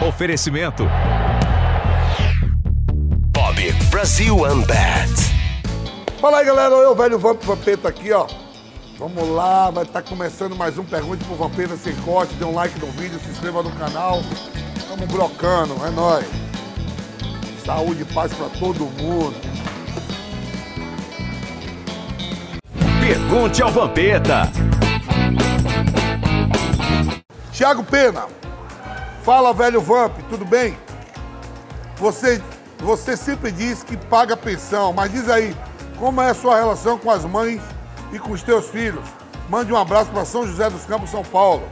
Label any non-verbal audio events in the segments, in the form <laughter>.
Oferecimento. Bob Brasil Unbat. Fala aí, galera. Eu, velho Vamp Vampeta aqui, ó. Vamos lá, vai estar começando mais um Pergunte pro Vampeta sem corte. Dê um like no vídeo, se inscreva no canal. Tamo brocando, é nóis. Saúde e paz pra todo mundo. Pergunte ao Vampeta. Tiago Pena. Fala, velho Vamp, tudo bem? Você, você sempre diz que paga pensão, mas diz aí, como é a sua relação com as mães e com os teus filhos? Mande um abraço para São José dos Campos, São Paulo.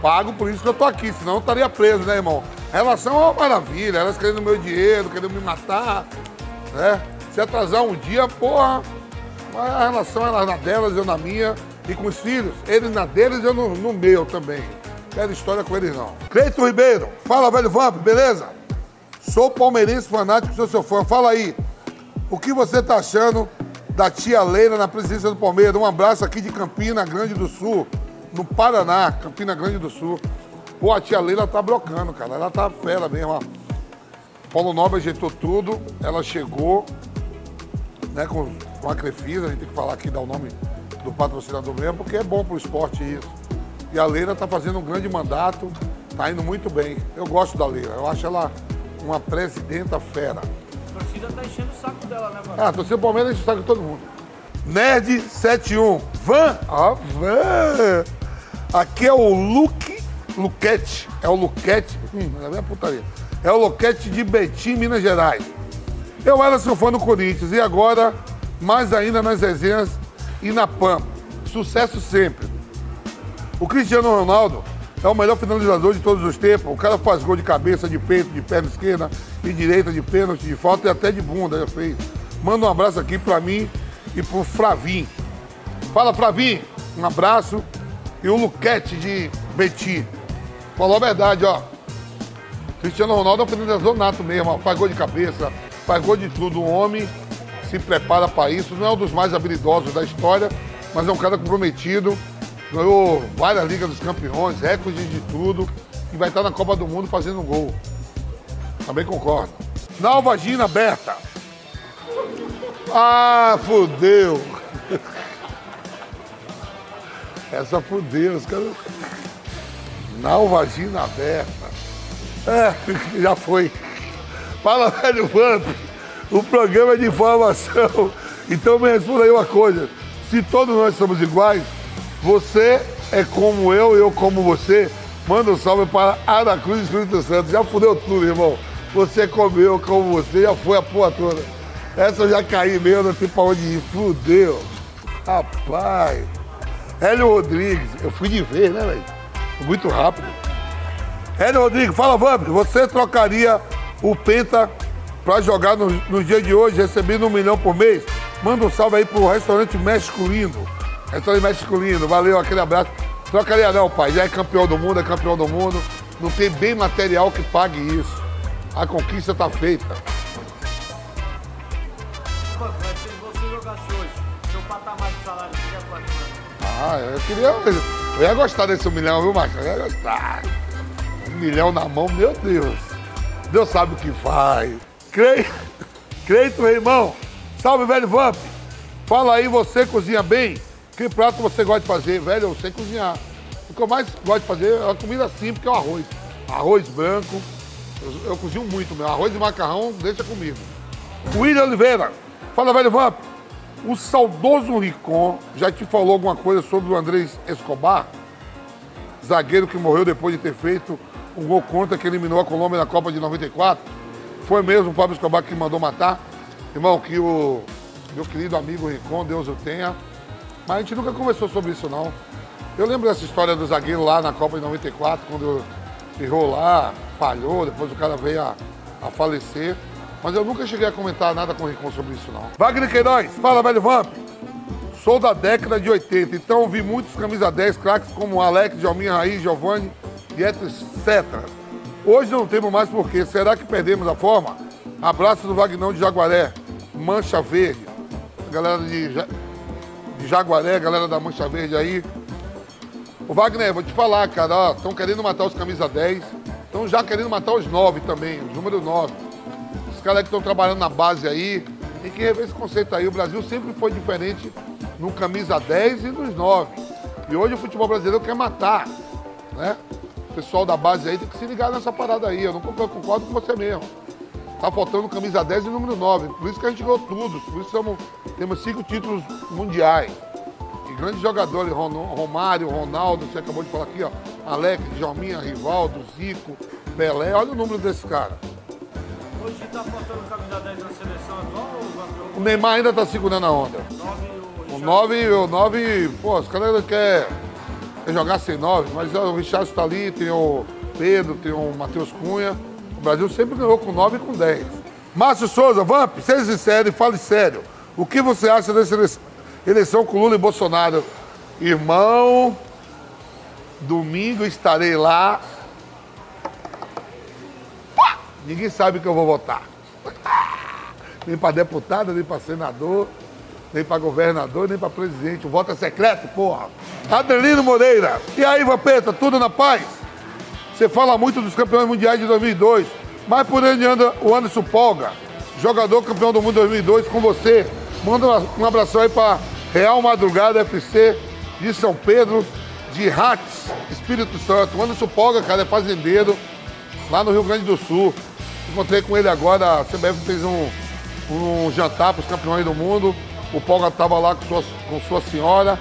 Pago por isso que eu tô aqui, senão eu estaria preso, né, irmão? Relação é uma maravilha, elas querendo meu dinheiro, querendo me matar, né? Se atrasar um dia, porra, a relação é na delas, eu na minha, e com os filhos, eles na deles eu no, no meu também. Quero história com eles não. Cleito Ribeiro, fala, velho Vamp, beleza? Sou palmeirense fanático, sou seu fã. Fala aí, o que você tá achando da tia Leila na presidência do Palmeiras? Um abraço aqui de Campina Grande do Sul, no Paraná, Campina Grande do Sul. Pô, a tia Leila tá brocando, cara. Ela tá fera mesmo, ó. Paulo Nobre ajeitou tudo, ela chegou, né, com, com a Crefisa, a gente tem que falar aqui, dar o nome do patrocinador mesmo, porque é bom pro esporte isso. E a Leila tá fazendo um grande mandato, tá indo muito bem. Eu gosto da Leila, eu acho ela uma presidenta fera. A torcida tá enchendo o saco dela, né, mano? Ah, torcida do Palmeiras enche o saco de todo mundo. Nerd71. Van? Ó, Van. Aqui é o Luke, Luquete. É o Luquete. Hum, é a putaria. É o Luquete de Betim, Minas Gerais. Eu era seu fã do Corinthians e agora, mais ainda nas resenhas e na PAM. Sucesso sempre. O Cristiano Ronaldo é o melhor finalizador de todos os tempos. O cara faz gol de cabeça, de peito, de perna esquerda e direita, de pênalti, de falta e até de bunda já fez. Manda um abraço aqui pra mim e pro Fravim. Fala, Fravim. Um abraço. E o Luquete de Betim. Falou a verdade, ó. Cristiano Ronaldo é um finalizador nato mesmo, ó. faz gol de cabeça, faz gol de tudo. O homem se prepara para isso. Não é um dos mais habilidosos da história, mas é um cara comprometido. Ganhou várias Ligas dos Campeões, recordes de tudo. E vai estar na Copa do Mundo fazendo gol. Também concordo. Nalvagina aberta. Ah, fudeu. <laughs> Essa fudeu, os caras. Nalvagina aberta. É, <laughs> já foi. Fala, velho Vamp. O programa é de informação. Então me responda aí uma coisa. Se todos nós somos iguais, você é como eu, eu como você. Manda um salve para Aracruz Espírito Santo. Já fudeu tudo, irmão. Você é como eu, como você, já foi a porra toda. Essa eu já caí mesmo, não tem pra onde ir. Fudeu. Rapaz. Hélio Rodrigues. Eu fui de vez, né, velho? Muito rápido. Hélio Rodrigues, fala, Vamp. Você trocaria o Penta pra jogar no, no dia de hoje, recebendo um milhão por mês? Manda um salve aí pro restaurante México México Lindo. Valeu, aquele abraço. Trocaria não, pai. Já é campeão do mundo, é campeão do mundo. Não tem bem material que pague isso. A conquista tá feita. Mano? Ah, eu queria. Eu ia gostar desse milhão, viu, Marcos? Eu ia gostar. Um milhão na mão, meu Deus. Deus sabe o que faz. Creio. <laughs> Creito, irmão. Salve, velho Vamp. Fala aí, você cozinha bem? Que prato você gosta de fazer? Velho, eu sei cozinhar. O que eu mais gosto de fazer é a comida simples, que é o arroz. Arroz branco. Eu, eu cozinho muito, meu. Arroz e macarrão, deixa comigo. William Oliveira. Fala, velho Vamp. O saudoso Ricon já te falou alguma coisa sobre o Andrés Escobar? Zagueiro que morreu depois de ter feito um gol contra que eliminou a Colômbia na Copa de 94? Foi mesmo o Pablo Escobar que mandou matar? Irmão, que o meu querido amigo Ricon, Deus o tenha. Mas a gente nunca conversou sobre isso, não. Eu lembro dessa história do zagueiro lá na Copa de 94, quando errou lá, falhou, depois o cara veio a, a falecer. Mas eu nunca cheguei a comentar nada com o Ricon sobre isso, não. Wagner Queiroz, fala, velho Vamp. Sou da década de 80, então vi muitos camisa 10 craques como Alex, Jalminha Raiz, Giovanni e etc. Hoje não temos mais porquê. Será que perdemos a forma? Abraço do Vagnão de Jaguaré, Mancha Verde. Galera de, de Jaguaré, galera da Mancha Verde aí. Ô Wagner, vou te falar, cara, estão querendo matar os camisa 10. Estão já querendo matar os nove também, os número nove. Os caras que estão trabalhando na base aí, tem que rever esse conceito aí. O Brasil sempre foi diferente no camisa 10 e nos 9. E hoje o futebol brasileiro quer matar, né? O pessoal da base aí tem que se ligar nessa parada aí. Eu não concordo, concordo com você mesmo. Tá faltando camisa 10 e número 9. Por isso que a gente ganhou tudo. Por isso somos, temos cinco títulos mundiais. E grandes jogadores, Romário, Ronaldo, você acabou de falar aqui, ó. Alex, Djalminha, Rivaldo, Zico, Pelé. Olha o número desse cara. Hoje tá faltando camisa 10 na seleção atual ou O? Neymar ainda tá segurando a onda. 9 O 9, o 9, pô, os caras querem quer jogar sem 9, mas ó, o Richard está ali, tem o Pedro, tem o Matheus Cunha. Brasil sempre ganhou com 9 e com 10. Márcio Souza, Vamp, seja sincero e fale sério. O que você acha dessa eleição- com Lula e Bolsonaro? Irmão, domingo estarei lá. Ninguém sabe que eu vou votar. <laughs> Nem para deputado, nem para senador nem para governador, nem para presidente. O voto é secreto, porra. Adelino Moreira. E aí, Vampeta, tudo na paz? Você fala muito dos campeões mundiais de 2002, mas por onde anda o Anderson Polga, jogador campeão do mundo 2002 com você. Manda um abração aí para Real Madrugada FC de São Pedro, de Rates, Espírito Santo. O Anderson Polga, cara, é fazendeiro lá no Rio Grande do Sul. Encontrei com ele agora, a CBF fez um, um jantar para os campeões do mundo. O Polga estava lá com sua, com sua senhora.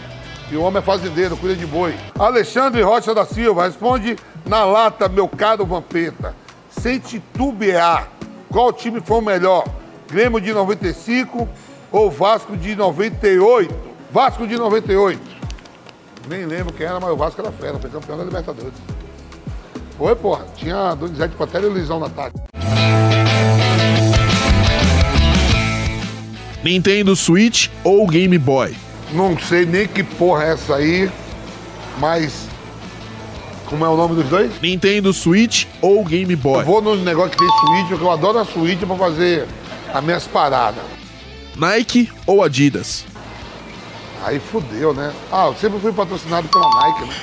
E o homem é fazendeiro, cuida de boi. Alexandre Rocha da Silva, responde na lata, meu caro Vampeta. Sem titubear, qual time foi o melhor? Grêmio de 95 ou Vasco de 98? Vasco de 98. Nem lembro quem era, mas o Vasco era fera, foi campeão da Libertadores. Foi, porra. Tinha Donizete Pantera e Luizão na tarde. Nintendo Switch ou Game Boy? Não sei nem que porra é essa aí, mas. Como é o nome dos dois? Nintendo Switch ou Game Boy? Eu vou no negócio que tem Switch, porque eu adoro a Switch pra fazer as minhas paradas. Nike ou Adidas? Aí fudeu, né? Ah, eu sempre fui patrocinado pela Nike, né?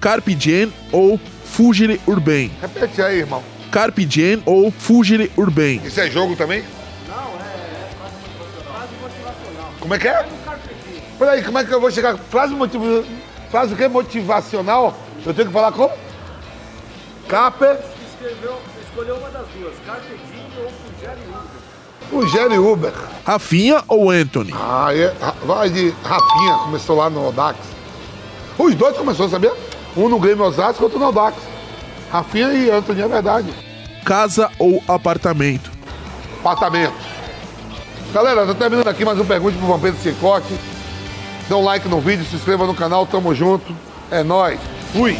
Carpe Diem ou Fugire Urban? Repete aí, irmão. Carpe Diem ou Fugire Urban? Isso é jogo também? Não, é frase motivacional. Como é que é? Peraí, como é que eu vou chegar? Frase motivacional. Frase o quê? Motivacional? Eu tenho que falar como? Cape, Escreveu, escolheu uma das duas, Carpe Diem ou Fugere Uber. o Jerry Uber. Rafinha ou Anthony? Ah, é, vai de Rafinha, começou lá no Dax. Os dois começou, sabia? Um no Grêmio Osasco, outro no Dax. Rafinha e Antônio, é verdade. Casa ou apartamento? Apartamento. Galera, tá terminando aqui mais um Pergunte pro Vampiro Sem Corte. Dê um like no vídeo, se inscreva no canal, tamo junto. É nóis. Fui.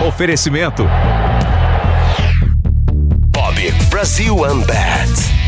Oferecimento Bob Brasil Unbat.